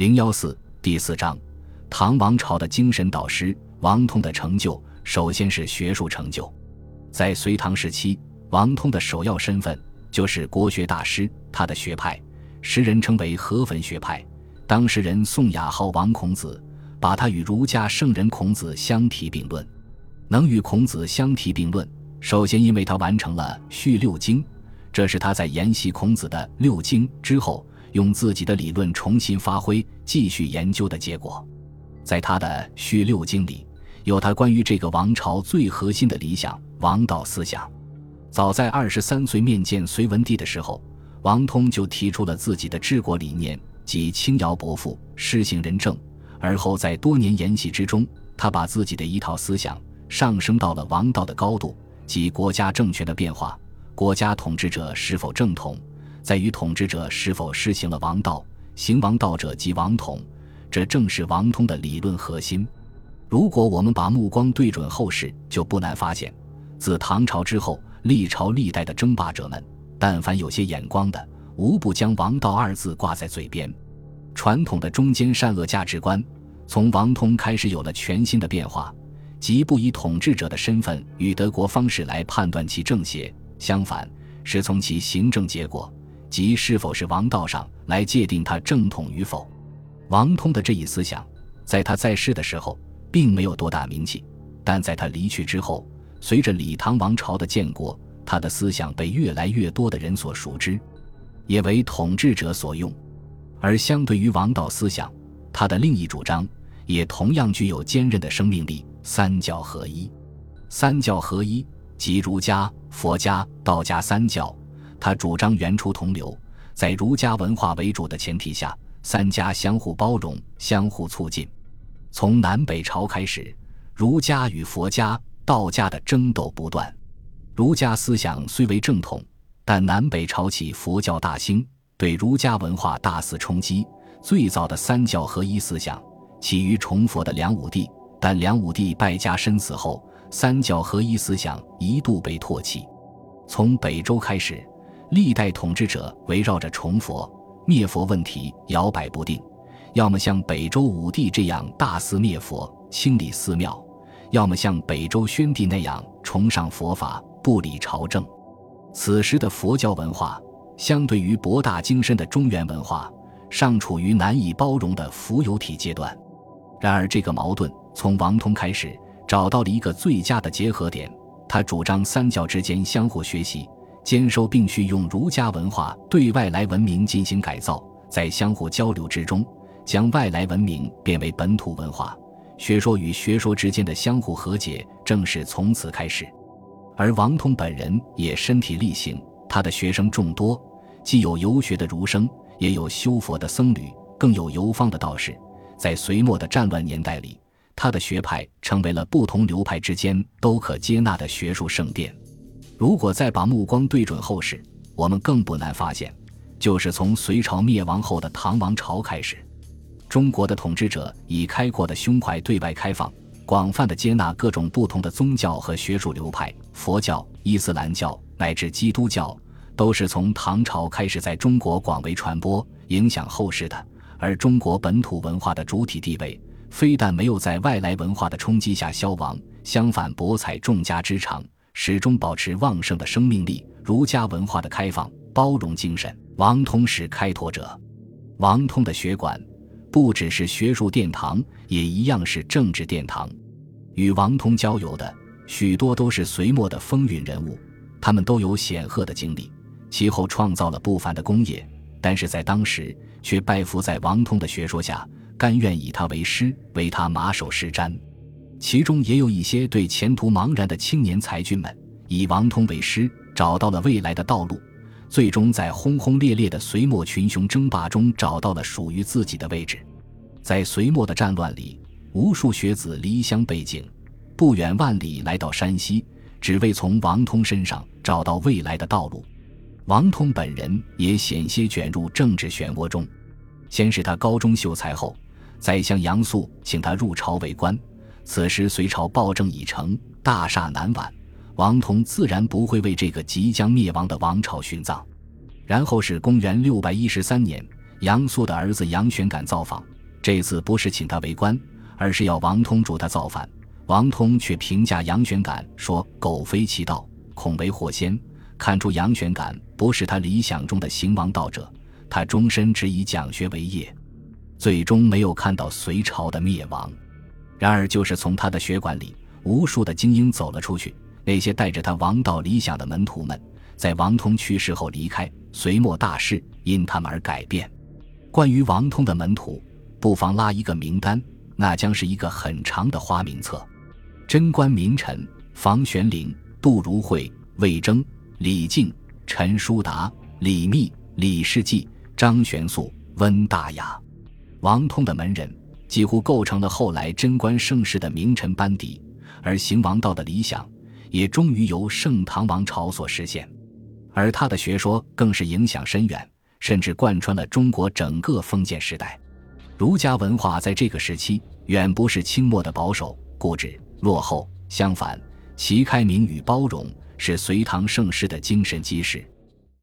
零幺四第四章，唐王朝的精神导师王通的成就，首先是学术成就。在隋唐时期，王通的首要身份就是国学大师。他的学派，时人称为河汾学派。当时人宋雅号王孔子，把他与儒家圣人孔子相提并论。能与孔子相提并论，首先因为他完成了续六经，这是他在研习孔子的六经之后。用自己的理论重新发挥、继续研究的结果，在他的《续六经》里，有他关于这个王朝最核心的理想——王道思想。早在二十三岁面见隋文帝的时候，王通就提出了自己的治国理念，即轻徭薄赋、施行仁政。而后在多年研习之中，他把自己的一套思想上升到了王道的高度，即国家政权的变化，国家统治者是否正统。在于统治者是否施行了王道，行王道者即王统，这正是王通的理论核心。如果我们把目光对准后世，就不难发现，自唐朝之后，历朝历代的争霸者们，但凡有些眼光的，无不将“王道”二字挂在嘴边。传统的中间善恶价值观，从王通开始有了全新的变化，即不以统治者的身份与德国方式来判断其正邪，相反，是从其行政结果。即是否是王道上来界定他正统与否。王通的这一思想，在他在世的时候并没有多大名气，但在他离去之后，随着李唐王朝的建国，他的思想被越来越多的人所熟知，也为统治者所用。而相对于王道思想，他的另一主张也同样具有坚韧的生命力：三教合一。三教合一，即儒家、佛家、道家三教。他主张原初同流，在儒家文化为主的前提下，三家相互包容、相互促进。从南北朝开始，儒家与佛家、道家的争斗不断。儒家思想虽为正统，但南北朝起佛教大兴，对儒家文化大肆冲击。最早的三教合一思想起于崇佛的梁武帝，但梁武帝败家身死后，三教合一思想一度被唾弃。从北周开始。历代统治者围绕着崇佛灭佛问题摇摆不定，要么像北周武帝这样大肆灭佛、清理寺庙，要么像北周宣帝那样崇尚佛法、不理朝政。此时的佛教文化，相对于博大精深的中原文化，尚处于难以包容的浮游体阶段。然而，这个矛盾从王通开始找到了一个最佳的结合点，他主张三教之间相互学习。兼收并蓄用儒家文化对外来文明进行改造，在相互交流之中，将外来文明变为本土文化。学说与学说之间的相互和解正是从此开始。而王通本人也身体力行，他的学生众多，既有游学的儒生，也有修佛的僧侣，更有游方的道士。在隋末的战乱年代里，他的学派成为了不同流派之间都可接纳的学术圣殿。如果再把目光对准后世，我们更不难发现，就是从隋朝灭亡后的唐王朝开始，中国的统治者以开阔的胸怀对外开放，广泛的接纳各种不同的宗教和学术流派，佛教、伊斯兰教乃至基督教，都是从唐朝开始在中国广为传播，影响后世的。而中国本土文化的主体地位，非但没有在外来文化的冲击下消亡，相反博采众家之长。始终保持旺盛的生命力。儒家文化的开放包容精神，王通是开拓者。王通的学馆不只是学术殿堂，也一样是政治殿堂。与王通交友的许多都是隋末的风云人物，他们都有显赫的经历，其后创造了不凡的功业。但是在当时，却拜服在王通的学说下，甘愿以他为师，为他马首是瞻。其中也有一些对前途茫然的青年才俊们，以王通为师，找到了未来的道路，最终在轰轰烈烈的隋末群雄争霸中找到了属于自己的位置。在隋末的战乱里，无数学子离乡背井，不远万里来到山西，只为从王通身上找到未来的道路。王通本人也险些卷入政治漩涡中，先是他高中秀才后，宰相杨素请他入朝为官。此时隋朝暴政已成，大厦难挽，王通自然不会为这个即将灭亡的王朝殉葬。然后是公元六百一十三年，杨素的儿子杨玄感造访，这次不是请他为官，而是要王通助他造反。王通却评价杨玄感说：“苟非其道，恐为祸先。”看出杨玄感不是他理想中的行王道者，他终身只以讲学为业，最终没有看到隋朝的灭亡。然而，就是从他的学馆里，无数的精英走了出去。那些带着他王道理想的门徒们，在王通去世后离开，隋末大势因他们而改变。关于王通的门徒，不妨拉一个名单，那将是一个很长的花名册：贞观名臣房玄龄、杜如晦、魏征、李靖、陈叔达、李密、李世济、张玄素、温大雅。王通的门人。几乎构成了后来贞观盛世的名臣班底，而行王道的理想也终于由盛唐王朝所实现，而他的学说更是影响深远，甚至贯穿了中国整个封建时代。儒家文化在这个时期远不是清末的保守、固执、落后，相反，其开明与包容是隋唐盛世的精神基石。